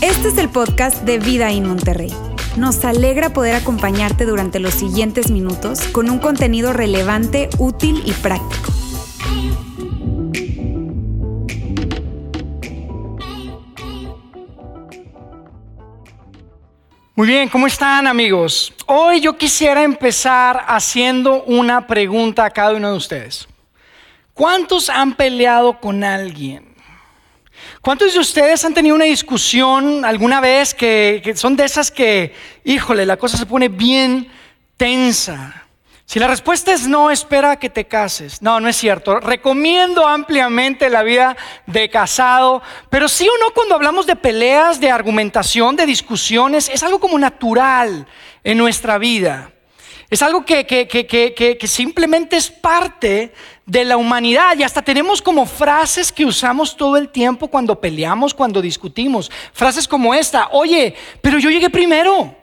Este es el podcast de Vida en Monterrey. Nos alegra poder acompañarte durante los siguientes minutos con un contenido relevante, útil y práctico. Muy bien, ¿cómo están amigos? Hoy yo quisiera empezar haciendo una pregunta a cada uno de ustedes. ¿Cuántos han peleado con alguien? ¿Cuántos de ustedes han tenido una discusión alguna vez que, son de esas que, híjole, la cosa se pone bien tensa? Si la respuesta es no, espera a que te cases. No, no es cierto. Recomiendo ampliamente la vida de casado, pero sí o no cuando hablamos de peleas, de argumentación, de discusiones, es algo como natural en nuestra vida. Es algo que, que, simplemente es parte de la humanidad y hasta tenemos como frases que usamos todo el tiempo cuando peleamos, cuando discutimos. Frases como esta, oye, pero yo llegué primero.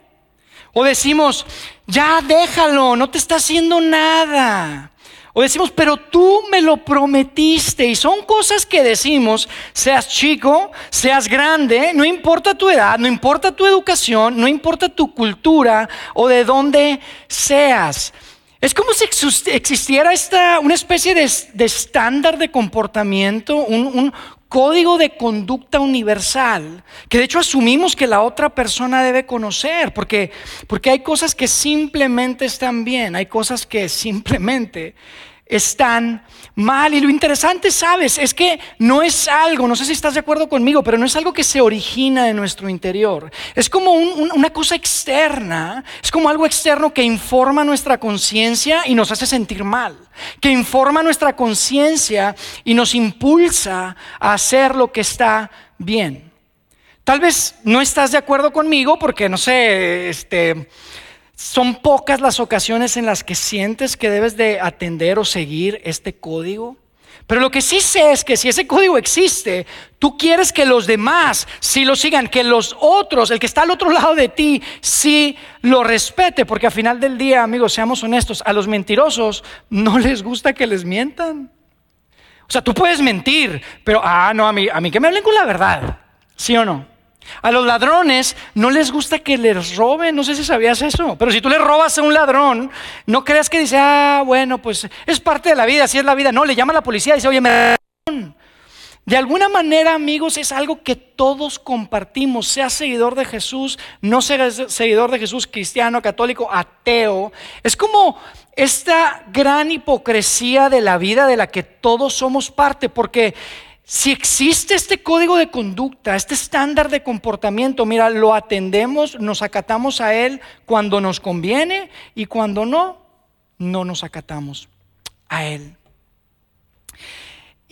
O decimos, ya déjalo, no te está haciendo nada. O decimos, pero tú me lo prometiste. Y son cosas que decimos, seas chico, seas grande, no importa tu edad, no importa tu educación, no importa tu cultura o de dónde seas. Es como si existiera esta, una especie de, estándar de comportamiento, un, código de conducta universal, que de hecho asumimos que la otra persona debe conocer, porque, porque hay cosas que simplemente están bien, hay cosas que simplemente están mal. Y lo interesante, sabes, es que no es algo, no sé si estás de acuerdo conmigo, pero no es algo que se origina en nuestro interior. Es como una cosa externa, es como algo externo que informa nuestra conciencia y nos hace sentir mal, que informa nuestra conciencia y nos impulsa a hacer lo que está bien. Tal vez no estás de acuerdo conmigo porque, no sé, este son pocas las ocasiones en las que sientes que debes de atender o seguir este código. Pero lo que sí sé es que si ese código existe, tú quieres que los demás sí lo sigan, que los otros, el que está al otro lado de ti, sí lo respete, porque al final del día, amigos, seamos honestos, a los mentirosos no les gusta que les mientan. O sea, tú puedes mentir, pero, ah, no, a mí, a mí que me hablen con la verdad, ¿sí o no? A los ladrones no les gusta que les roben, no sé si sabías eso, pero si tú le robas a un ladrón, no creas que dice, ah, bueno, pues es parte de la vida, así es la vida. No, le llama la policía y dice, oye, me... De alguna manera, amigos, es algo que todos compartimos, sea seguidor de Jesús, no sea seguidor de Jesús, cristiano, católico, ateo. Es como esta gran hipocresía de la vida de la que todos somos parte, porque si existe este código de conducta, este estándar de comportamiento, mira, lo atendemos, nos acatamos a él cuando nos conviene y cuando no, no nos acatamos a él.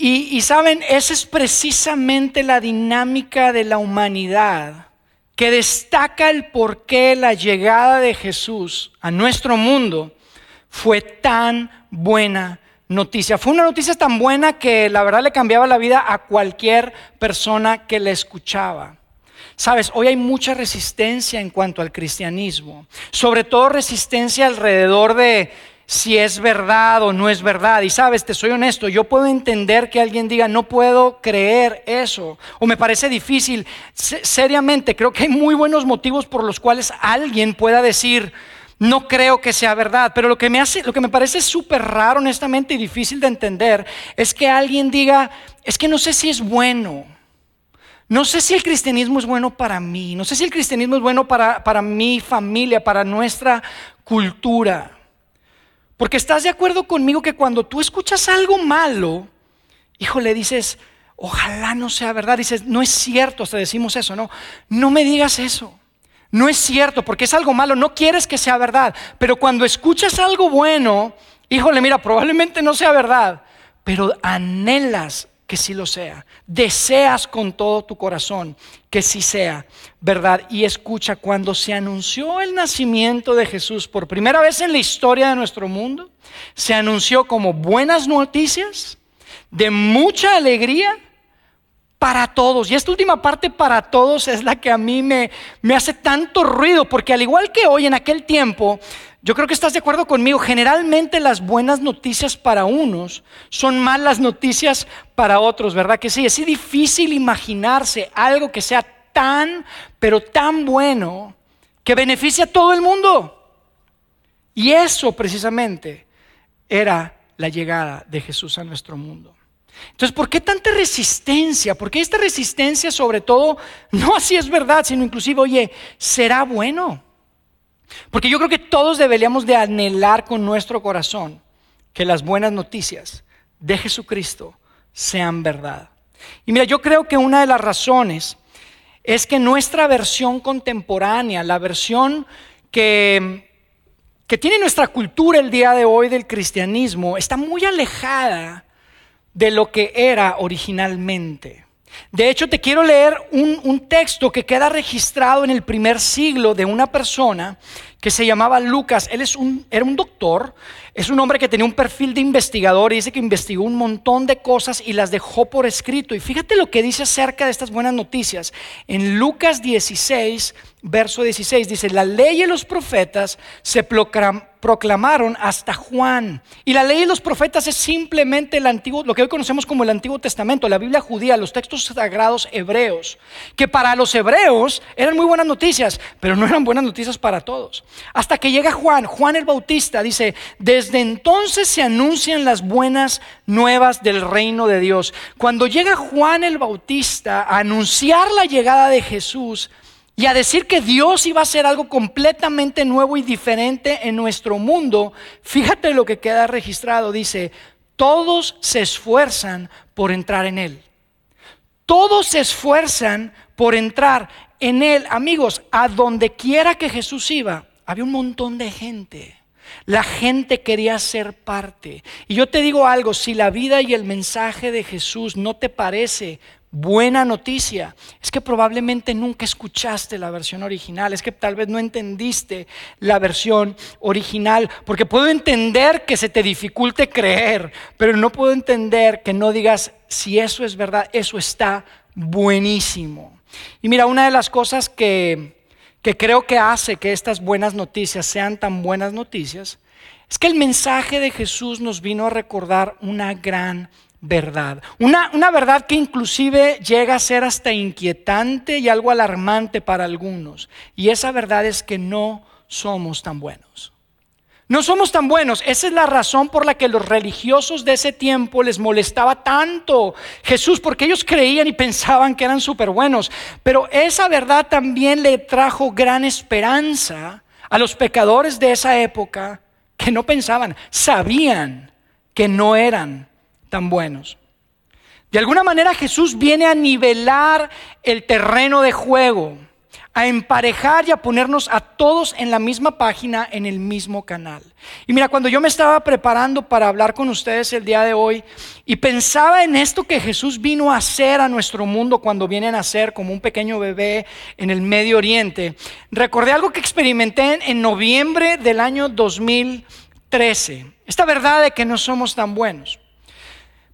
Y, saben, esa es precisamente la dinámica de la humanidad que destaca el por qué la llegada de Jesús a nuestro mundo fue tan buena noticia. Fue una noticia tan buena que la verdad le cambiaba la vida a cualquier persona que le escuchaba. Sabes, hoy hay mucha resistencia en cuanto al cristianismo, sobre todo resistencia alrededor de si es verdad o no es verdad. Y sabes, te soy honesto, yo puedo entender que alguien diga, no puedo creer eso, o me parece difícil. seriamente, creo que hay muy buenos motivos por los cuales alguien pueda decir, no creo que sea verdad, pero lo que me hace, lo que me parece súper raro, honestamente, y difícil de entender, es que alguien diga, es que no sé si es bueno. No sé si el cristianismo es bueno para mí, no sé si el cristianismo es bueno para, para mi familia, para nuestra cultura. Porque estás de acuerdo conmigo que cuando tú escuchas algo malo, híjole, dices, ojalá no sea verdad, dices, no es cierto, hasta decimos eso, no, no me digas eso. No es cierto, porque es algo malo, no quieres que sea verdad. Pero cuando escuchas algo bueno, híjole, mira, probablemente no sea verdad, pero anhelas que sí lo sea. Deseas con todo tu corazón que sí sea verdad. Y escucha, cuando se anunció el nacimiento de Jesús por primera vez en la historia de nuestro mundo, se anunció como buenas noticias, de mucha alegría, para todos. Y esta última parte para todos es la que a mí me, me hace tanto ruido, porque al igual que hoy en aquel tiempo, yo creo que estás de acuerdo conmigo, generalmente las buenas noticias para unos son malas noticias para otros, ¿verdad? Que sí, es difícil imaginarse algo que sea tan, pero tan bueno que beneficie a todo el mundo. Y eso precisamente era la llegada de Jesús a nuestro mundo. Entonces, ¿por qué tanta resistencia? ¿Por qué esta resistencia sobre todo, no así es verdad, sino inclusive, oye, ¿será bueno? Porque yo creo que todos deberíamos de anhelar con nuestro corazón que las buenas noticias de Jesucristo sean verdad. Y mira, yo creo que una de las razones es que nuestra versión contemporánea, la versión que, que tiene nuestra cultura el día de hoy del cristianismo, está muy alejada de lo que era originalmente. De hecho, te quiero leer un, texto que queda registrado en el primer siglo de una persona que se llamaba Lucas. Él es un, era un doctor, es un hombre que tenía un perfil de investigador y dice que investigó un montón de cosas y las dejó por escrito. Y fíjate lo que dice acerca de estas buenas noticias. En Lucas 16, verso 16, dice, la ley y los profetas se proclamaron hasta Juan. Y la ley y los profetas es simplemente el antiguo, lo que hoy conocemos como el Antiguo Testamento, la Biblia judía, los textos sagrados hebreos, que para los hebreos eran muy buenas noticias, pero no eran buenas noticias para todos. Hasta que llega Juan, Juan el Bautista, dice, desde entonces se anuncian las buenas nuevas del reino de Dios. Cuando llega Juan el Bautista a anunciar la llegada de Jesús, y a decir que Dios iba a hacer algo completamente nuevo y diferente en nuestro mundo, fíjate lo que queda registrado. Dice, todos se esfuerzan por entrar en Él. Todos se esfuerzan por entrar en Él. Amigos, a donde quiera que Jesús iba, había un montón de gente. La gente quería ser parte. Y yo te digo algo, si la vida y el mensaje de Jesús no te parece buena noticia, es que probablemente nunca escuchaste la versión original, es que tal vez no entendiste la versión original, porque puedo entender que se te dificulte creer, pero no puedo entender que no digas, si eso es verdad, eso está buenísimo. Y mira, una de las cosas que que creo que hace que estas buenas noticias sean tan buenas noticias, es que el mensaje de Jesús nos vino a recordar una gran verdad. Una, una, verdad que inclusive llega a ser hasta inquietante y algo alarmante para algunos. Y esa verdad es que no somos tan buenos. No somos tan buenos. Esa es la razón por la que los religiosos de ese tiempo les molestaba tanto Jesús, porque ellos creían y pensaban que eran súper buenos. Pero esa verdad también le trajo gran esperanza a los pecadores de esa época que no pensaban, sabían que no eran tan buenos. De alguna manera Jesús viene a nivelar el terreno de juego a emparejar y a ponernos a todos en la misma página, en el mismo canal. Y mira, cuando yo me estaba preparando para hablar con ustedes el día de hoy y pensaba en esto que Jesús vino a hacer a nuestro mundo cuando viene a nacer como un pequeño bebé en el Medio Oriente, recordé algo que experimenté en noviembre del año 2013. Esta verdad de que no somos tan buenos.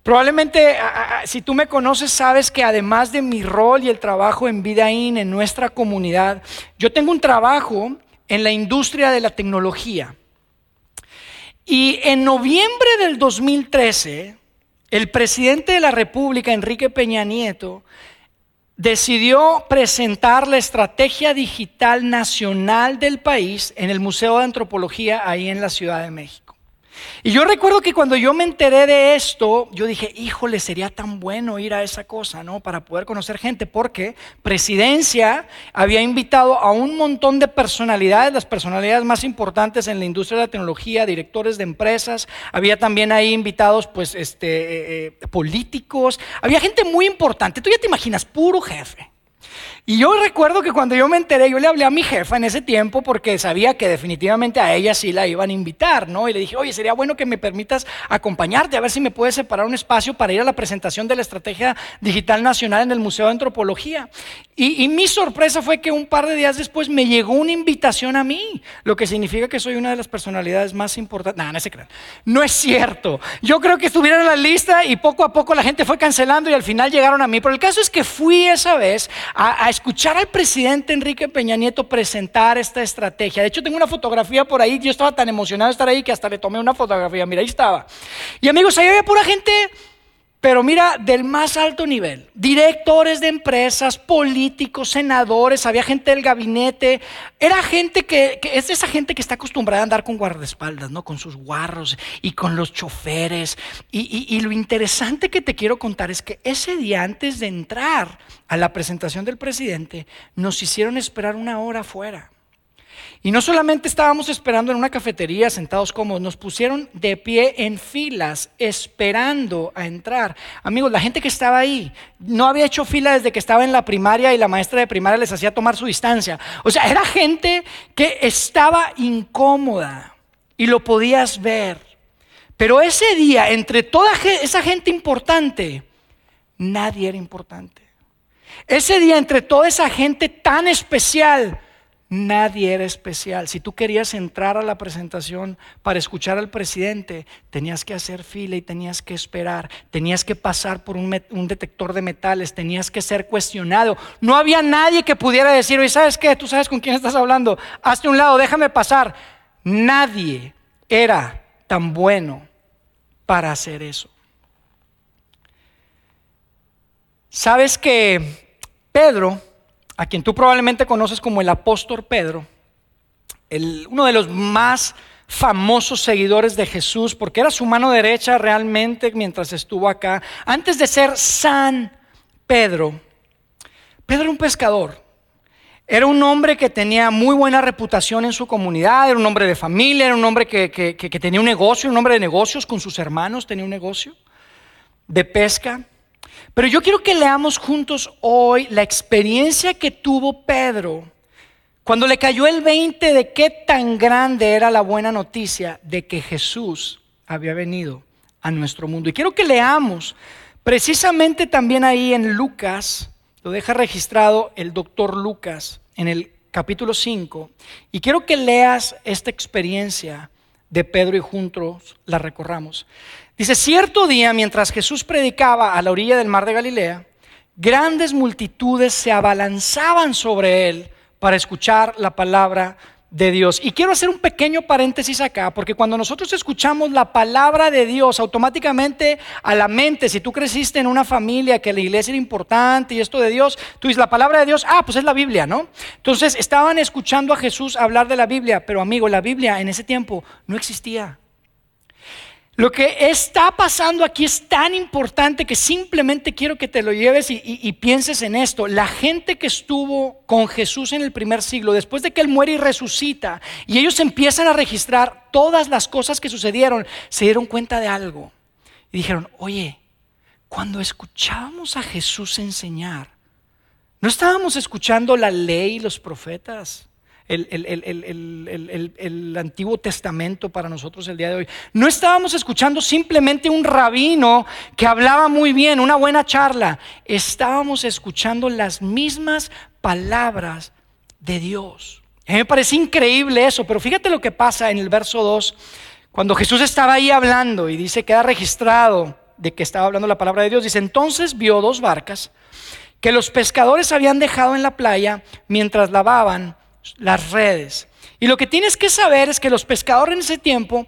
Probablemente si tú me conoces sabes que además de mi rol y el trabajo en Vidaín, en nuestra comunidad, yo tengo un trabajo en la industria de la tecnología. Y en noviembre del 2013, el presidente de la República, Enrique Peña Nieto, decidió presentar la estrategia digital nacional del país en el Museo de Antropología ahí en la Ciudad de México. Y yo recuerdo que cuando yo me enteré de esto, yo dije, híjole, sería tan bueno ir a esa cosa, ¿no? Para poder conocer gente, porque Presidencia había invitado a un montón de personalidades, las personalidades más importantes en la industria de la tecnología, directores de empresas, había también ahí invitados, pues, este, eh, eh, políticos, había gente muy importante. Tú ya te imaginas, puro jefe. Y yo recuerdo que cuando yo me enteré, yo le hablé a mi jefa en ese tiempo porque sabía que definitivamente a ella sí la iban a invitar, ¿no? Y le dije, oye, sería bueno que me permitas acompañarte, a ver si me puedes separar un espacio para ir a la presentación de la Estrategia Digital Nacional en el Museo de Antropología. Y, mi sorpresa fue que un par de días después me llegó una invitación a mí, lo que significa que soy una de las personalidades más importantes. No, no se crean. No es cierto. Yo creo que estuvieron en la lista y poco a poco la gente fue cancelando y al final llegaron a mí. Pero el caso es que fui esa vez a, escuchar al presidente Enrique Peña Nieto presentar esta estrategia. De hecho, tengo una fotografía por ahí. Yo estaba tan emocionado de estar ahí que hasta le tomé una fotografía. Mira, ahí estaba. Y amigos, ahí había pura gente pero mira, del más alto nivel, directores de empresas, políticos, senadores, había gente del gabinete, era gente que, es esa gente que está acostumbrada a andar con guardaespaldas, ¿no? Con sus guarros y con los choferes. Y, y lo interesante que te quiero contar es que ese día antes de entrar a la presentación del presidente, nos hicieron esperar una hora afuera. Y no solamente estábamos esperando en una cafetería sentados cómodos, nos pusieron de pie en filas esperando a entrar. Amigos, la gente que estaba ahí no había hecho fila desde que estaba en la primaria y la maestra de primaria les hacía tomar su distancia. O sea, era gente que estaba incómoda y lo podías ver. Pero ese día, entre toda esa gente importante, nadie era importante. Ese día, entre toda esa gente tan especial, Nadie era especial. Si tú querías entrar a la presentación para escuchar al presidente, tenías que hacer fila y tenías que esperar, tenías que pasar por un, detector de metales, tenías que ser cuestionado. No había nadie que pudiera decir, oye, ¿sabes qué? Tú sabes con quién estás hablando. Hazte un lado, déjame pasar. Nadie era tan bueno para hacer eso. ¿Sabes que Pedro a quien tú probablemente conoces como el apóstol Pedro, uno de los más famosos seguidores de Jesús, porque era su mano derecha realmente mientras estuvo acá, antes de ser San Pedro, Pedro era un pescador. Era un hombre que tenía muy buena reputación en su comunidad, era un hombre de familia, era un hombre que, que tenía un negocio, un hombre de negocios con sus hermanos, tenía un negocio de pesca. Pero yo quiero que leamos juntos hoy la experiencia que tuvo Pedro cuando le cayó el 20 de qué tan grande era la buena noticia de que Jesús había venido a nuestro mundo. Y quiero que leamos precisamente también ahí en Lucas, lo deja registrado el doctor Lucas en el capítulo 5, y quiero que leas esta experiencia de Pedro y juntos la recorramos. Dice, cierto día, mientras Jesús predicaba a la orilla del mar de Galilea, grandes multitudes se abalanzaban sobre él para escuchar la palabra de Dios. Y quiero hacer un pequeño paréntesis acá, porque cuando nosotros escuchamos la palabra de Dios, automáticamente a la mente, si tú creciste en una familia que la iglesia era importante y esto de Dios, tú dices la palabra de Dios, ah, pues es la Biblia, ¿no? Entonces estaban escuchando a Jesús hablar de la Biblia, pero amigo, la Biblia en ese tiempo no existía. Lo que está pasando aquí es tan importante que simplemente quiero que te lo lleves y, pienses en esto. La gente que estuvo con Jesús en el primer siglo, después de que Él muere y resucita, y ellos empiezan a registrar todas las cosas que sucedieron, se dieron cuenta de algo. Y dijeron, oye, cuando escuchábamos a Jesús enseñar, ¿no estábamos escuchando la ley y los profetas? El, Antiguo Testamento para nosotros el día de hoy. No estábamos escuchando simplemente un rabino que hablaba muy bien, una buena charla. Estábamos escuchando las mismas palabras de Dios. Me parece increíble eso, pero fíjate lo que pasa en el verso 2, cuando Jesús estaba ahí hablando y dice, queda registrado de que estaba hablando la palabra de Dios, dice, entonces vio dos barcas que los pescadores habían dejado en la playa mientras lavaban las redes. Y lo que tienes que saber es que los pescadores en ese tiempo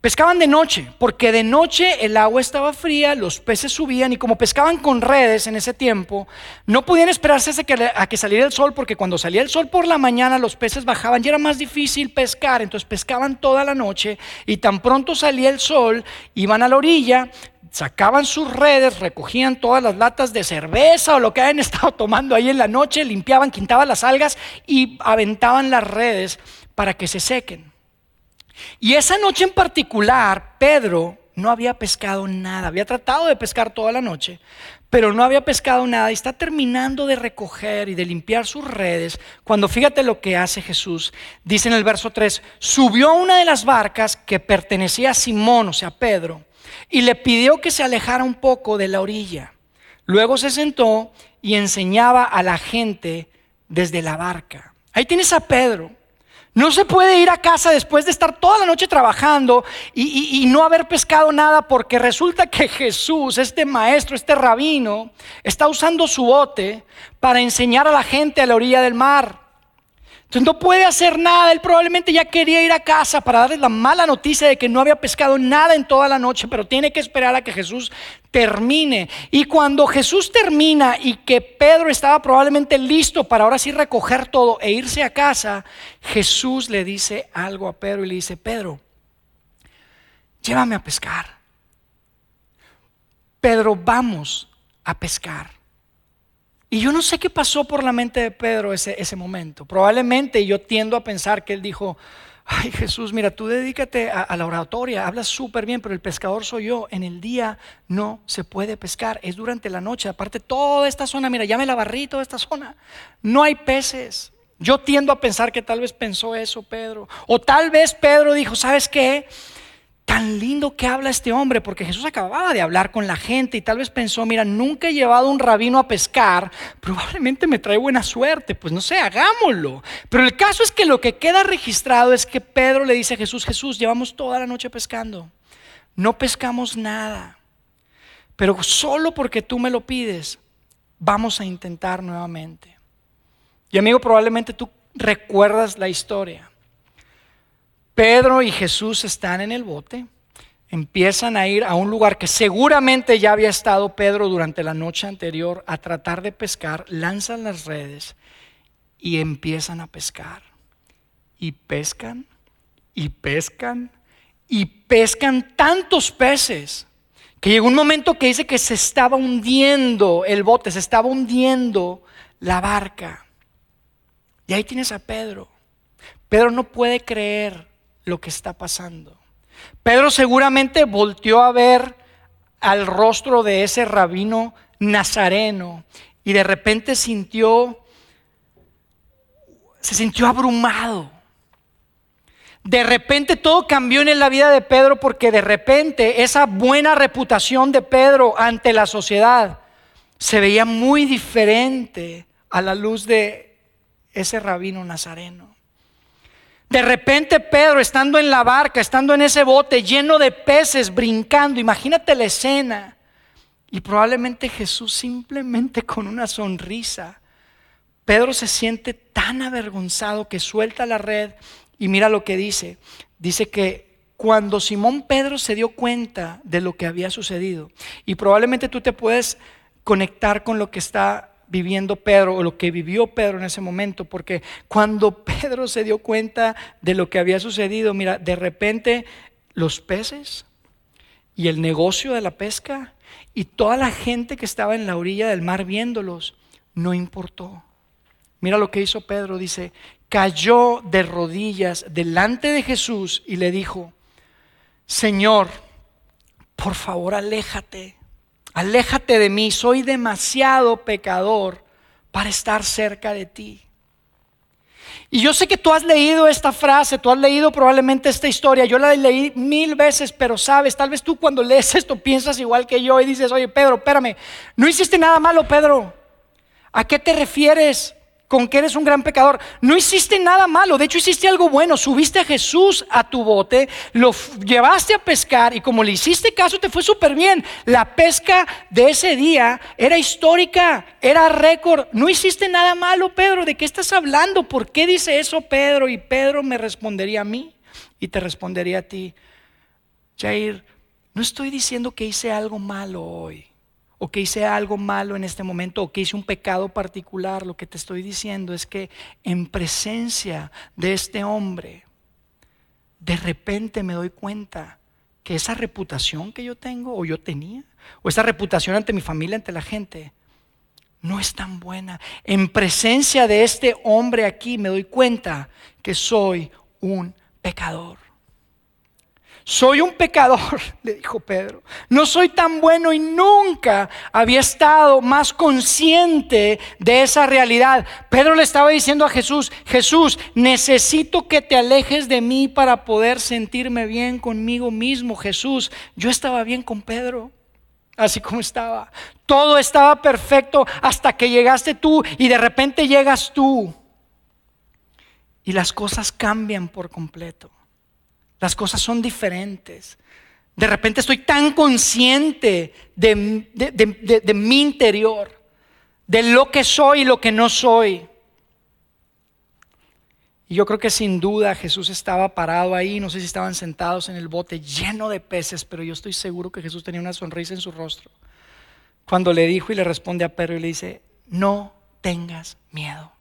pescaban de noche, porque de noche el agua estaba fría, los peces subían y como pescaban con redes en ese tiempo, no podían esperarse a que, saliera el sol, porque cuando salía el sol por la mañana los peces bajaban y era más difícil pescar, entonces pescaban toda la noche y tan pronto salía el sol, iban a la orilla, sacaban sus redes, recogían todas las latas de cerveza o lo que hayan estado tomando ahí en la noche, limpiaban, quintaban las algas y aventaban las redes para que se sequen. Y esa noche en particular, Pedro no había pescado nada. Había tratado de pescar toda la noche, pero no había pescado nada y está terminando de recoger y de limpiar sus redes. Cuando fíjate lo que hace Jesús, dice en el verso 3, subió a una de las barcas que pertenecía a Simón, o sea, Pedro, y le pidió que se alejara un poco de la orilla. Luego se sentó y enseñaba a la gente desde la barca. Ahí tienes a Pedro. No se puede ir a casa después de estar toda la noche trabajando y, no haber pescado nada porque resulta que Jesús, este maestro, este rabino, está usando su bote para enseñar a la gente a la orilla del mar. Entonces no puede hacer nada. Él probablemente ya quería ir a casa para darles la mala noticia de que no había pescado nada en toda la noche, pero tiene que esperar a que Jesús termine. Y cuando Jesús termina y que Pedro estaba probablemente listo para ahora sí recoger todo e irse a casa, Jesús le dice algo a Pedro y le dice, Pedro, llévame a pescar. Pedro, vamos a pescar. Y yo no sé qué pasó por la mente de Pedro ese, ese momento. Probablemente yo tiendo a pensar que él dijo, ay Jesús, mira, tú dedícate a, la oratoria, hablas súper bien, pero el pescador soy yo. En el día no se puede pescar, es durante la noche. Aparte, toda esta zona, mira, ya me la barrí toda esta zona. No hay peces. Yo tiendo a pensar que tal vez pensó eso Pedro. O tal vez Pedro dijo, ¿sabes qué? Tan lindo que habla este hombre, porque Jesús acababa de hablar con la gente y tal vez pensó, mira, nunca he llevado un rabino a pescar, probablemente me trae buena suerte, pues no sé, hagámoslo. Pero el caso es que lo que queda registrado es que Pedro le dice a Jesús, Jesús, llevamos toda la noche pescando, no pescamos nada, pero solo porque tú me lo pides, vamos a intentar nuevamente. Y amigo, probablemente tú recuerdas la historia. Pedro y Jesús están en el bote, empiezan a ir a un lugar que seguramente ya había estado Pedro durante la noche anterior a tratar de pescar, lanzan las redes y empiezan a pescar. Y pescan, y pescan, y pescan tantos peces que llegó un momento que dice que se estaba hundiendo el bote, se estaba hundiendo la barca. Y ahí tienes a Pedro. Pedro no puede creer lo que está pasando. Pedro seguramente volteó a ver al rostro de ese rabino nazareno y de repente sintió, se sintió abrumado. De repente todo cambió en la vida de Pedro porque de repente esa buena reputación de Pedro ante la sociedad se veía muy diferente a la luz de ese rabino nazareno. De repente Pedro, estando en la barca, estando en ese bote lleno de peces, brincando, imagínate la escena. Y probablemente Jesús simplemente con una sonrisa. Pedro se siente tan avergonzado que suelta la red y mira lo que dice. Dice que cuando Simón Pedro se dio cuenta de lo que había sucedido, y probablemente tú te puedes conectar con lo que está viviendo Pedro o lo que vivió Pedro en ese momento, porque cuando Pedro se dio cuenta de lo que había sucedido, mira, de repente los peces y el negocio de la pesca y toda la gente que estaba en la orilla del mar viéndolos, no importó. Mira lo que hizo Pedro, dice, cayó de rodillas delante de Jesús y le dijo, Señor, por favor aléjate Aléjate de mí, soy demasiado pecador para estar cerca de ti. Y yo sé que tú has leído esta frase, tú has leído probablemente esta historia, yo la leí mil veces, pero sabes, tal vez tú cuando lees esto piensas igual que yo y dices, oye Pedro, espérame, no hiciste nada malo, Pedro. ¿A qué te refieres? Con que eres un gran pecador. No hiciste nada malo, de hecho hiciste algo bueno. Subiste a Jesús a tu bote, lo llevaste a pescar y como le hiciste caso te fue súper bien. La pesca de ese día era histórica, era récord. No hiciste nada malo, Pedro. ¿De qué estás hablando? ¿Por qué dice eso Pedro? Y Pedro me respondería a mí y te respondería a ti. Jair, no estoy diciendo que hice algo malo hoy o que hice algo malo en este momento o que hice un pecado particular, lo que te estoy diciendo es que en presencia de este hombre, de repente me doy cuenta que esa reputación que yo tengo o yo tenía, o esa reputación ante mi familia, ante la gente, no es tan buena. En presencia de este hombre aquí me doy cuenta que soy un pecador. Soy un pecador, le dijo Pedro. No soy tan bueno y nunca había estado más consciente de esa realidad. Pedro le estaba diciendo a Jesús, Jesús, necesito que te alejes de mí para poder sentirme bien conmigo mismo. Jesús, yo estaba bien con Pedro así como estaba. Todo estaba perfecto hasta que llegaste tú y de repente llegas tú. Y las cosas cambian por completo. Las cosas son diferentes. De repente estoy tan consciente de, de mi interior, de lo que soy y lo que no soy. Y yo creo que sin duda Jesús estaba parado ahí, no sé si estaban sentados en el bote lleno de peces, pero yo estoy seguro que Jesús tenía una sonrisa en su rostro. Cuando le dijo y le responde a Pedro y le dice, no tengas miedo.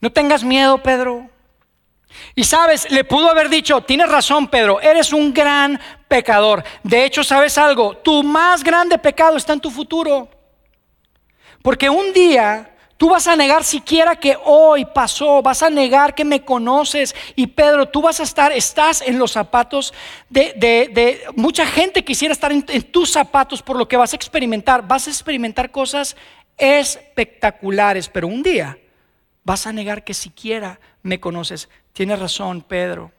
No tengas miedo, Pedro. Y sabes, le pudo haber dicho, tienes razón, Pedro, eres un gran pecador. De hecho, sabes algo, tu más grande pecado está en tu futuro. Porque un día Tú vas a negar siquiera que hoy pasó, vas a negar que me conoces. Y Pedro, tú vas a estar, estás en los zapatos de, mucha gente quisiera estar en, en tus zapatos por lo que vas a experimentar. Vas a experimentar cosas espectaculares, pero un día vas a negar que siquiera me conoces. Tienes razón, Pedro.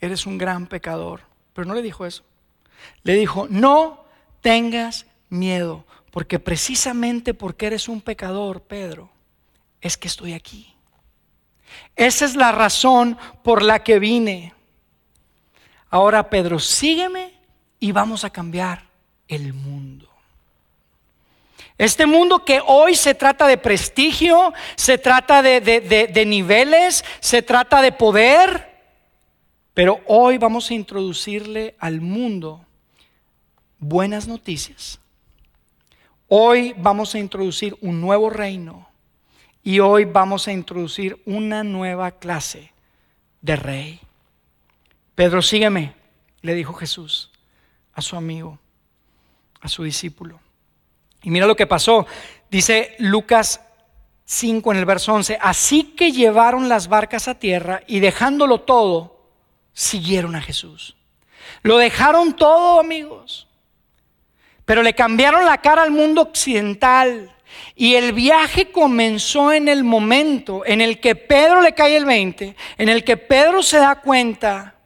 Eres un gran pecador. Pero no le dijo eso. Le dijo, no tengas miedo. Porque precisamente porque eres un pecador, Pedro, es que estoy aquí. Esa es la razón por la que vine. Ahora, Pedro, sígueme y vamos a cambiar el mundo. Este mundo que hoy se trata de prestigio, se trata de, de, niveles, se trata de poder, pero hoy vamos a introducirle al mundo buenas noticias Hoy vamos a introducir un nuevo reino y hoy vamos a introducir una nueva clase de rey. Pedro, sígueme, le dijo Jesús a su amigo, a su discípulo. Y mira lo que pasó. Dice Lucas 5 en el verso 11, así que llevaron las barcas a tierra y dejándolo todo, siguieron a Jesús. Lo dejaron todo, amigos. Pero le cambiaron la cara al mundo occidental. Y el viaje comenzó en el momento en el que Pedro le cae el 20, en el que Pedro se da cuenta,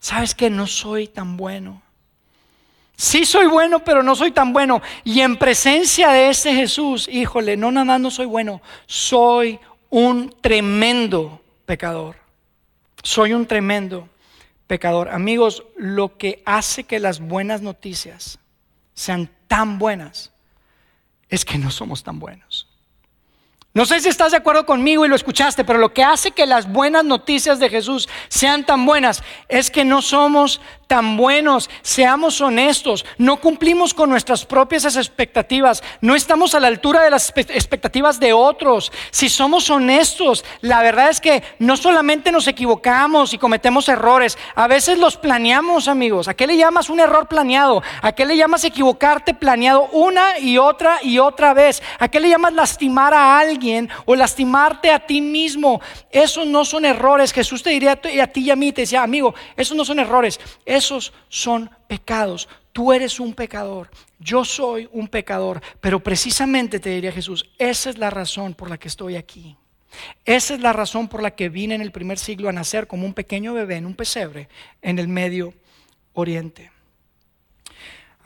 sabes que no soy tan bueno. Sí soy bueno, pero no soy tan bueno. Y en presencia de ese Jesús, híjole, no nada más no soy bueno, soy un tremendo pecador. Soy un tremendo pecador. Amigos, lo que hace que las buenas noticias sean tan buenas, es que no somos tan buenos. No sé si estás de acuerdo conmigo y lo escuchaste, pero lo que hace que las buenas noticias de Jesús sean tan buenas es que no somos tan buenos, seamos honestos, no cumplimos con nuestras propias expectativas, no estamos a la altura de las expectativas de otros. Si somos honestos, la verdad es que no solamente nos equivocamos y cometemos errores, a veces los planeamos, amigos. ¿A qué le llamas un error planeado? ¿A qué le llamas equivocarte planeado una y otra y otra vez? ¿A qué le llamas lastimar a alguien o lastimarte a ti mismo? Esos no son errores. Jesús te diría a ti y a mí, te decía, amigo, esos no son errores esos son pecados. Tú eres un pecador, yo soy un pecador, pero precisamente te diría Jesús, esa es la razón por la que estoy aquí. Esa es la razón por la que vine en el primer siglo a nacer como un pequeño bebé en un pesebre en el Medio Oriente.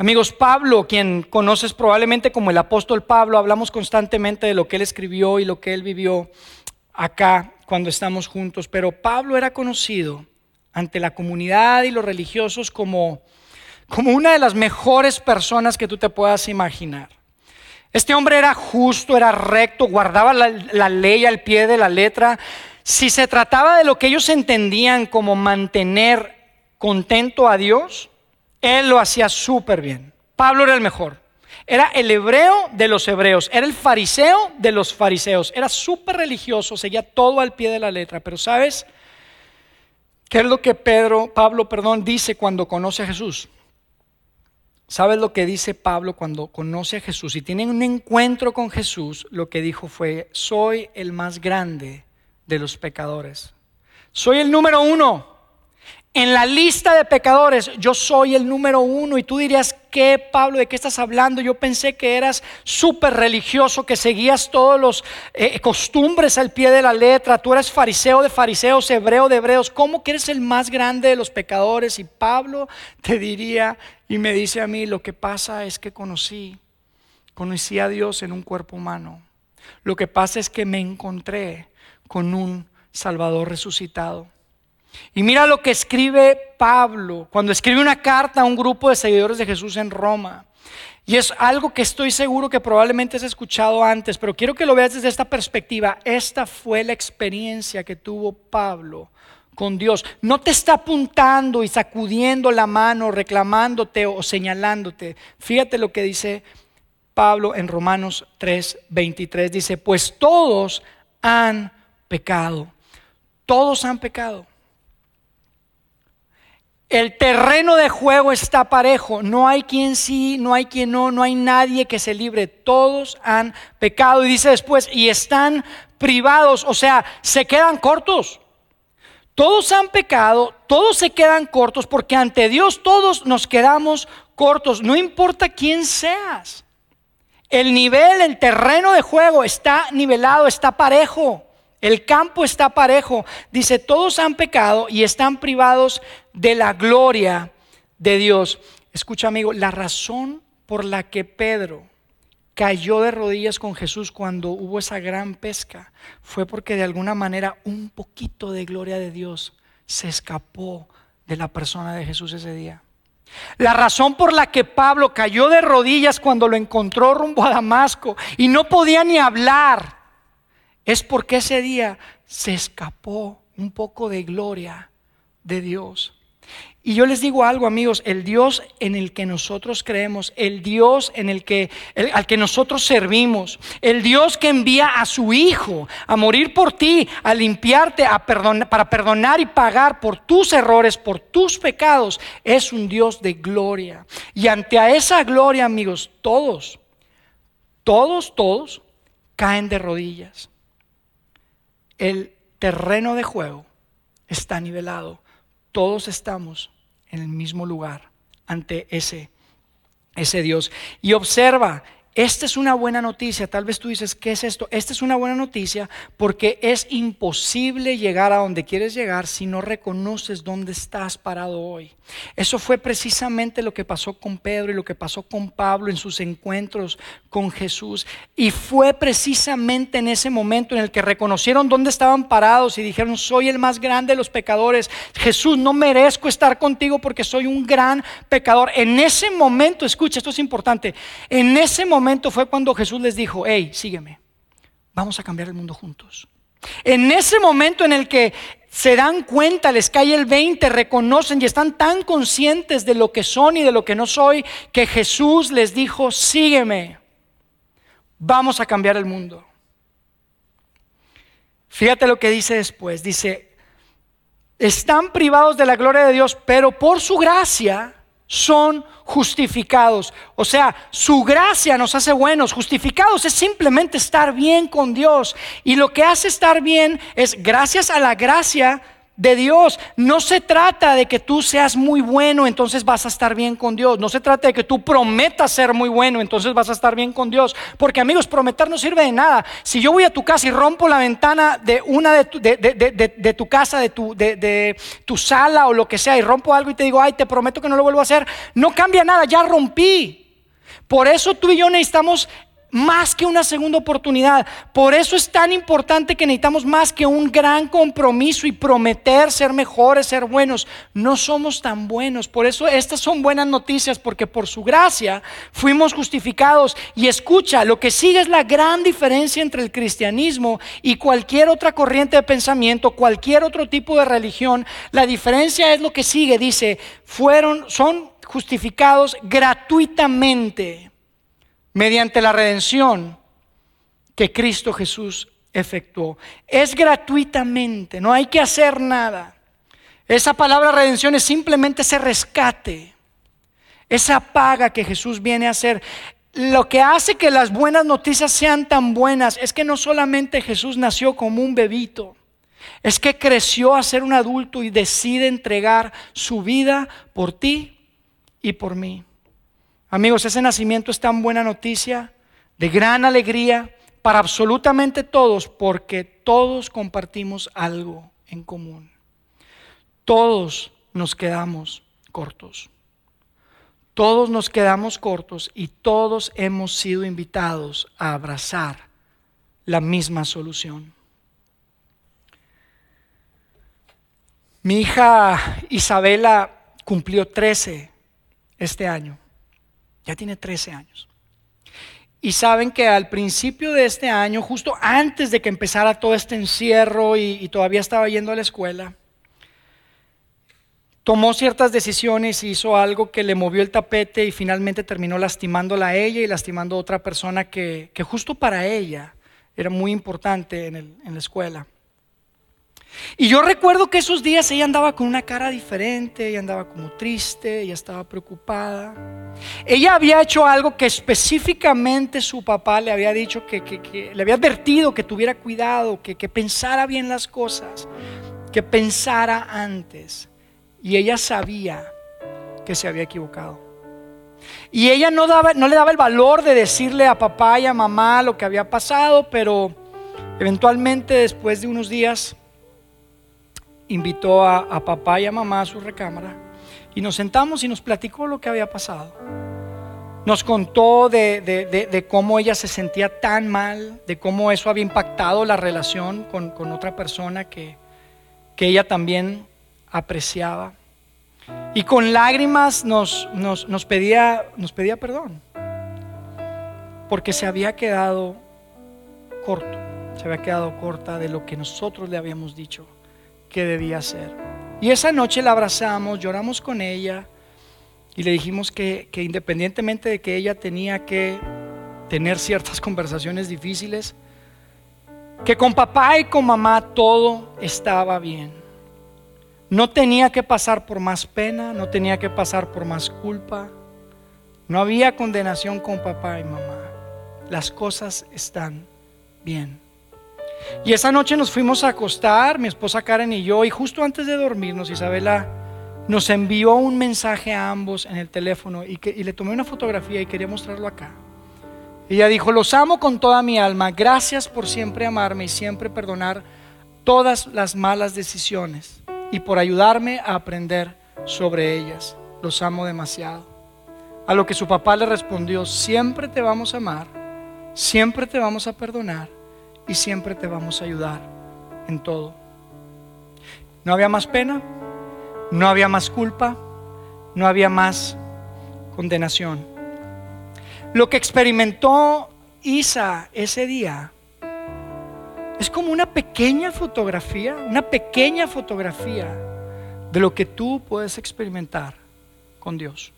Amigos, Pablo, quien conoces probablemente como el apóstol Pablo, hablamos constantemente de lo que él escribió y lo que él vivió acá cuando estamos juntos, pero Pablo era conocido ante la comunidad y los religiosos como, como una de las mejores personas que tú te puedas imaginar. Este hombre era justo, era recto, guardaba la, la, ley al pie de la letra. Si se trataba de lo que ellos entendían como mantener contento a Dios, él lo hacía súper bien. Pablo era el mejor. Era el hebreo de los hebreos, era el fariseo de los fariseos, era súper religioso, seguía todo al pie de la letra. Pero sabes, ¿Qué es lo que Pedro, Pablo, perdón, dice cuando conoce a Jesús? ¿Sabes lo que dice Pablo cuando conoce a Jesús? Y tiene un encuentro con Jesús, lo que dijo fue, soy el más grande de los pecadores. Soy el número uno. En la lista de pecadores, yo soy el número uno. Y tú dirías, ¿qué, Pablo? ¿De qué estás hablando? Yo pensé que eras súper religioso, que seguías todos los eh, costumbres al pie de la letra. Tú eres fariseo de fariseos, hebreo de hebreos. ¿Cómo que eres el más grande de los pecadores? Y Pablo te diría y me dice a mí, lo que pasa es que conocí, conocí a Dios en un cuerpo humano. Lo que pasa es que me encontré con un Salvador resucitado. Y mira lo que escribe Pablo cuando escribe una carta a un grupo de seguidores de Jesús en Roma. Y es algo que estoy seguro que probablemente has escuchado antes, pero quiero que lo veas desde esta perspectiva. Esta fue la experiencia que tuvo Pablo con Dios. No te está apuntando y sacudiendo la mano, reclamándote o señalándote. Fíjate lo que dice Pablo en Romanos 3:23. Dice, pues todos han pecado. Todos han pecado. El terreno de juego está parejo. No hay quien sí, no hay quien no, no hay nadie que se libre. Todos han pecado. Y dice después, y están privados, o sea, se quedan cortos. Todos han pecado, todos se quedan cortos porque ante Dios todos nos quedamos cortos. No importa quién seas. El nivel, el terreno de juego está nivelado, está parejo. El campo está parejo. Dice, todos han pecado y están privados de la gloria de Dios. Escucha amigo, la razón por la que Pedro cayó de rodillas con Jesús cuando hubo esa gran pesca fue porque de alguna manera un poquito de gloria de Dios se escapó de la persona de Jesús ese día. La razón por la que Pablo cayó de rodillas cuando lo encontró rumbo a Damasco y no podía ni hablar es porque ese día se escapó un poco de gloria de Dios. Y yo les digo algo, amigos, el Dios en el que nosotros creemos, el Dios en el que al que nosotros servimos, el Dios que envía a su hijo a morir por ti, a limpiarte, a perdonar, para perdonar y pagar por tus errores, por tus pecados, es un Dios de gloria. Y ante a esa gloria, amigos, todos, todos, todos caen de rodillas el terreno de juego está nivelado. Todos estamos en el mismo lugar ante ese, ese Dios. Y observa esta es una buena noticia. Tal vez tú dices, ¿qué es esto? Esta es una buena noticia porque es imposible llegar a donde quieres llegar si no reconoces dónde estás parado hoy. Eso fue precisamente lo que pasó con Pedro y lo que pasó con Pablo en sus encuentros con Jesús. Y fue precisamente en ese momento en el que reconocieron dónde estaban parados y dijeron, soy el más grande de los pecadores. Jesús, no merezco estar contigo porque soy un gran pecador. En ese momento, escucha, esto es importante, en ese momento fue cuando Jesús les dijo, hey, sígueme, vamos a cambiar el mundo juntos. En ese momento en el que se dan cuenta, les cae el 20, reconocen y están tan conscientes de lo que son y de lo que no soy, que Jesús les dijo, sígueme, vamos a cambiar el mundo. Fíjate lo que dice después, dice, están privados de la gloria de Dios, pero por su gracia son justificados. O sea, su gracia nos hace buenos. Justificados es simplemente estar bien con Dios. Y lo que hace estar bien es gracias a la gracia de Dios. No se trata de que tú seas muy bueno, entonces vas a estar bien con Dios. No se trata de que tú prometas ser muy bueno, entonces vas a estar bien con Dios. Porque amigos, prometer no sirve de nada. Si yo voy a tu casa y rompo la ventana de una de tu, de, tu casa, de tu, de tu sala o lo que sea, y rompo algo y te digo, ay, te prometo que no lo vuelvo a hacer, no cambia nada, ya rompí. Por eso tú y yo necesitamos más que una segunda oportunidad. Por eso es tan importante que necesitamos más que un gran compromiso y prometer ser mejores, ser buenos. No somos tan buenos. Por eso estas son buenas noticias, porque por su gracia fuimos justificados. Y escucha, lo que sigue es la gran diferencia entre el cristianismo y cualquier otra corriente de pensamiento, cualquier otro tipo de religión. La diferencia es lo que sigue. Dice, fueron, son justificados gratuitamente mediante la redención que Cristo Jesús efectuó. Es gratuitamente, no hay que hacer nada. Esa palabra redención es simplemente ese rescate, esa paga que Jesús viene a hacer. Lo que hace que las buenas noticias sean tan buenas es que no solamente Jesús nació como un bebito, Es que creció a ser un adulto y decide entregar su vida por ti y por mí. Amigos, ese nacimiento es tan buena noticia, de gran alegría para absolutamente todos, porque todos compartimos algo en común. Todos nos quedamos cortos. Todos nos quedamos cortos y todos hemos sido invitados a abrazar la misma solución. Mi hija Isabela cumplió 13 este año. Ya tiene 13 años. Y saben que al principio de este año, justo antes de que empezara todo este encierro y, todavía estaba yendo a la escuela, tomó ciertas decisiones y hizo algo que le movió el tapete y finalmente terminó lastimándola a ella y lastimando a otra persona que, justo para ella era muy importante en la escuela. Y yo recuerdo que esos días ella andaba con una cara diferente, ella andaba como triste, ella estaba preocupada. Ella había hecho algo que específicamente su papá le había dicho, que, le había advertido que tuviera cuidado, que, pensara bien las cosas, que pensara antes. Y ella sabía que se había equivocado. Y ella no, le daba el valor de decirle a papá y a mamá lo que había pasado, pero eventualmente después de unos días invitó a, papá y a mamá a su recámara y nos sentamos y nos platicó lo que había pasado. Nos contó de, cómo ella se sentía tan mal, de cómo eso había impactado la relación con, otra persona que, ella también apreciaba. Y con lágrimas nos, pedía, nos pedía perdón, porque se había quedado corto, se había quedado corta de lo que nosotros le habíamos dicho que debía hacer. Y esa noche la abrazamos, lloramos con ella y le dijimos que, que independientemente de que ella tenía que tener ciertas conversaciones difíciles, que con papá y con mamá todo estaba bien. No tenía que pasar por más pena, no tenía que pasar por más culpa. No había condenación con papá y mamá. Las cosas están bien. Y esa noche nos fuimos a acostar, mi esposa Karen y yo, y justo antes de dormirnos, Isabela nos envió un mensaje a ambos en el teléfono y, que, le tomé una fotografía y quería mostrarlo acá. Ella dijo, los amo con toda mi alma, gracias por siempre amarme y siempre perdonar todas las malas decisiones y por ayudarme a aprender sobre ellas. Los amo demasiado. A lo que su papá le respondió, siempre te vamos a amar, siempre te vamos a perdonar y siempre te vamos a ayudar en todo. No había más pena, no había más culpa, no había más condenación. Lo que experimentó Isa ese día es como una pequeña fotografía, una pequeña fotografía de lo que tú puedes experimentar con Dios.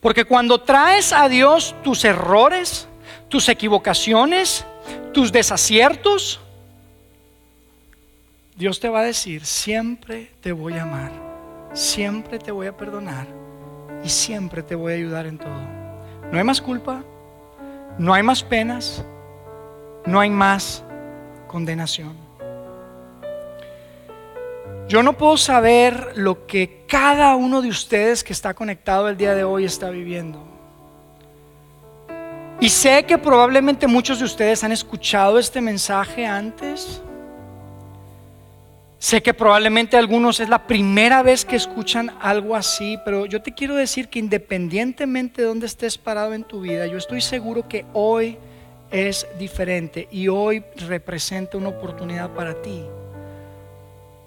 Porque cuando traes a Dios tus errores, tus equivocaciones, tus desaciertos, Dios te va a decir, siempre te voy a amar, siempre te voy a perdonar y siempre te voy a ayudar en todo. No hay más culpa, no hay más penas, no hay más condenación. Yo no puedo saber lo que cada uno de ustedes que está conectado el día de hoy está viviendo. Y sé que probablemente muchos de ustedes han escuchado este mensaje antes. Sé que probablemente algunos es la primera vez que escuchan algo así, pero yo te quiero decir que independientemente de dónde estés parado en tu vida, yo estoy seguro que hoy es diferente y hoy representa una oportunidad para ti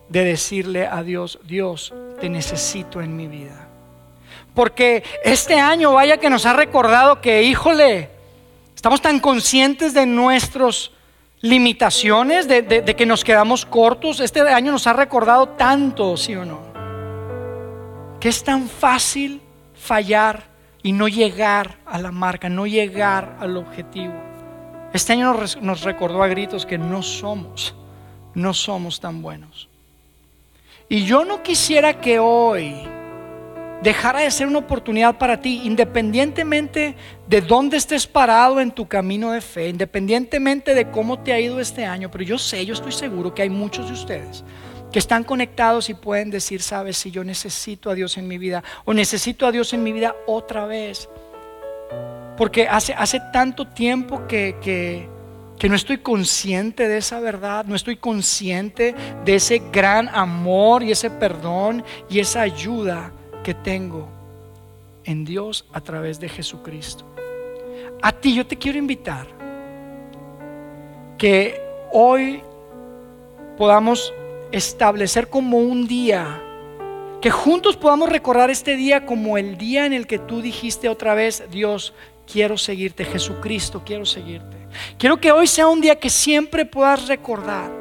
de decirle a Dios, Dios, te necesito en mi vida. Porque este año vaya que nos ha recordado que, híjole, Estamos tan conscientes de nuestras limitaciones, de, que nos quedamos cortos. Este año nos ha recordado tanto, ¿sí o no? Que es tan fácil fallar y no llegar a la marca, no llegar al objetivo. Este año nos, recordó a gritos que no somos, no somos tan buenos. Y yo no quisiera que hoy dejara de ser una oportunidad para ti, independientemente de dónde estés parado en tu camino de fe, independientemente de cómo te ha ido este año, pero yo sé, yo estoy seguro que hay muchos de ustedes que están conectados y pueden decir, sabes, si yo necesito a Dios en mi vida o necesito a Dios en mi vida otra vez. Porque hace, hace tanto tiempo que, que, que no estoy consciente de esa verdad, no estoy consciente de ese gran amor y ese perdón y esa ayuda que tengo en Dios a través de Jesucristo. A ti yo te quiero invitar que hoy podamos establecer como un día, que juntos podamos recordar este día como el día en el que tú dijiste otra vez, Dios, quiero seguirte, Jesucristo, quiero seguirte. Quiero que hoy sea un día que siempre puedas recordar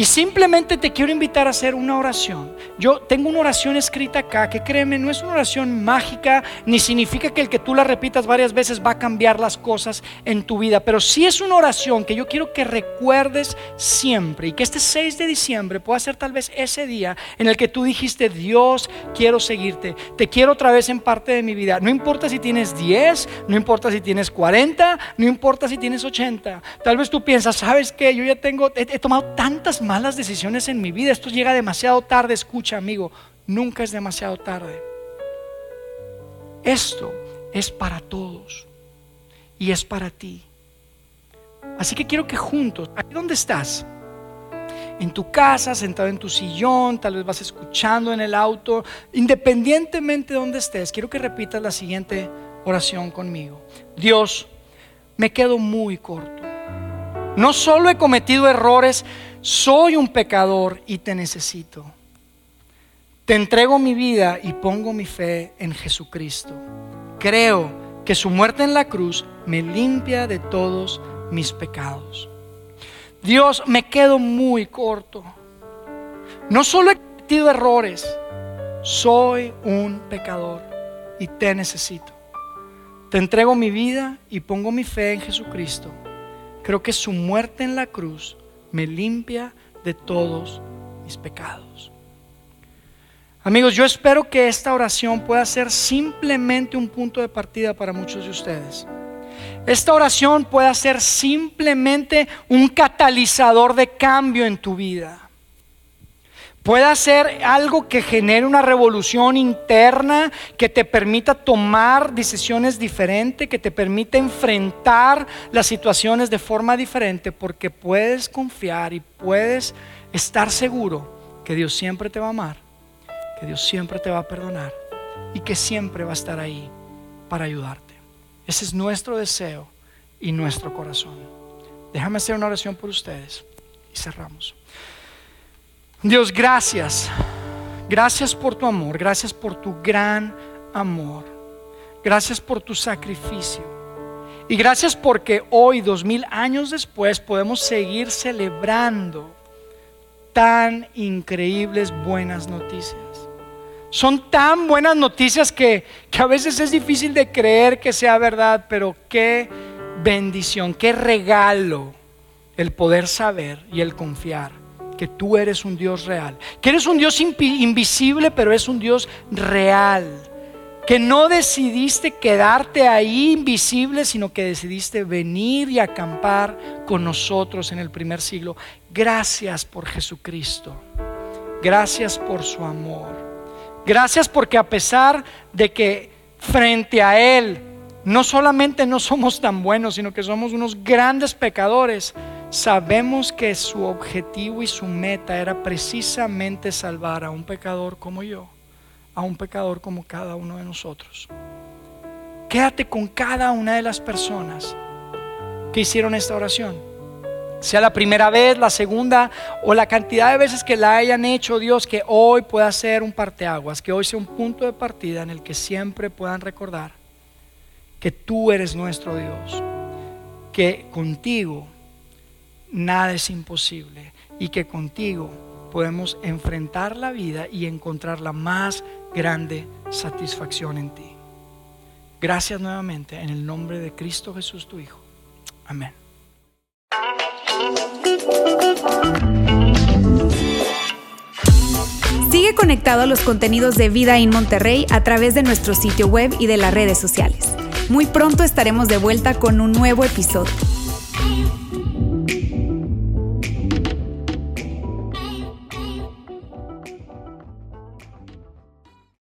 y simplemente te quiero invitar a hacer una oración. Yo tengo una oración escrita acá que créeme, no es una oración mágica, ni significa que el que tú la repitas varias veces va a cambiar las cosas en tu vida, pero sí es una oración que yo quiero que recuerdes siempre y que este 6 de diciembre pueda ser tal vez ese día en el que tú dijiste, Dios, quiero seguirte, te quiero otra vez en parte de mi vida. No importa si tienes 10, no importa si tienes 40, no importa si tienes 80. Tal vez tú piensas, ¿sabes qué? Yo ya tengo, he, tomado tantas malas decisiones en mi vida. Esto llega demasiado tarde. Escucha, amigo, nunca es demasiado tarde. Esto es para todos y es para ti. Así que quiero que juntos, aquí donde estás, en tu casa, sentado en tu sillón, tal vez vas escuchando en el auto, independientemente de donde estés, quiero que repitas la siguiente oración conmigo. Dios, me quedo muy corto. No solo he cometido errores, soy un pecador y te necesito. Te entrego mi vida y pongo mi fe en Jesucristo. Creo que su muerte en la cruz me limpia de todos mis pecados. Dios, me quedo muy corto. No solo he cometido errores, soy un pecador y te necesito. Te entrego mi vida y pongo mi fe en Jesucristo. Creo que su muerte en la cruz me limpia de todos mis pecados. Amigos, yo espero que esta oración pueda ser simplemente un punto de partida para muchos de ustedes. Esta oración pueda ser simplemente un catalizador de cambio en tu vida pueda ser algo que genere una revolución interna, que te permita tomar decisiones diferentes, que te permita enfrentar las situaciones de forma diferente, porque puedes confiar y puedes estar seguro que Dios siempre te va a amar, que Dios siempre te va a perdonar y que siempre va a estar ahí para ayudarte. Ese es nuestro deseo y nuestro corazón. Déjame hacer una oración por ustedes y cerramos. Dios, gracias. Gracias por tu amor, gracias por tu gran amor. Gracias por tu sacrificio. Y gracias porque hoy, dos mil años después, podemos seguir celebrando tan increíbles buenas noticias. Son tan buenas noticias que, que, a veces es difícil de creer que sea verdad, pero qué bendición, qué regalo el poder saber y el confiar que tú eres un Dios real, que eres un Dios invisible, pero es un Dios real, que no decidiste quedarte ahí invisible, sino que decidiste venir y acampar con nosotros en el primer siglo. Gracias por Jesucristo, gracias por su amor, gracias porque a pesar de que frente a Él, no solamente no somos tan buenos, sino que somos unos grandes pecadores, sabemos que su objetivo y su meta era precisamente salvar a un pecador como yo, a un pecador como cada uno de nosotros. Quédate con cada una de las personas que hicieron esta oración. Sea la primera vez, la segunda o la cantidad de veces que la hayan hecho, Dios, que hoy pueda ser un parteaguas, que hoy sea un punto de partida en el que siempre puedan recordar que tú eres nuestro Dios, que contigo nada es imposible y que contigo podemos enfrentar la vida y encontrar la más grande satisfacción en ti. Gracias nuevamente en el nombre de Cristo Jesús tu Hijo. Amén. Sigue conectado a los contenidos de Vida en Monterrey a través de nuestro sitio web y de las redes sociales. Muy pronto estaremos de vuelta con un nuevo episodio.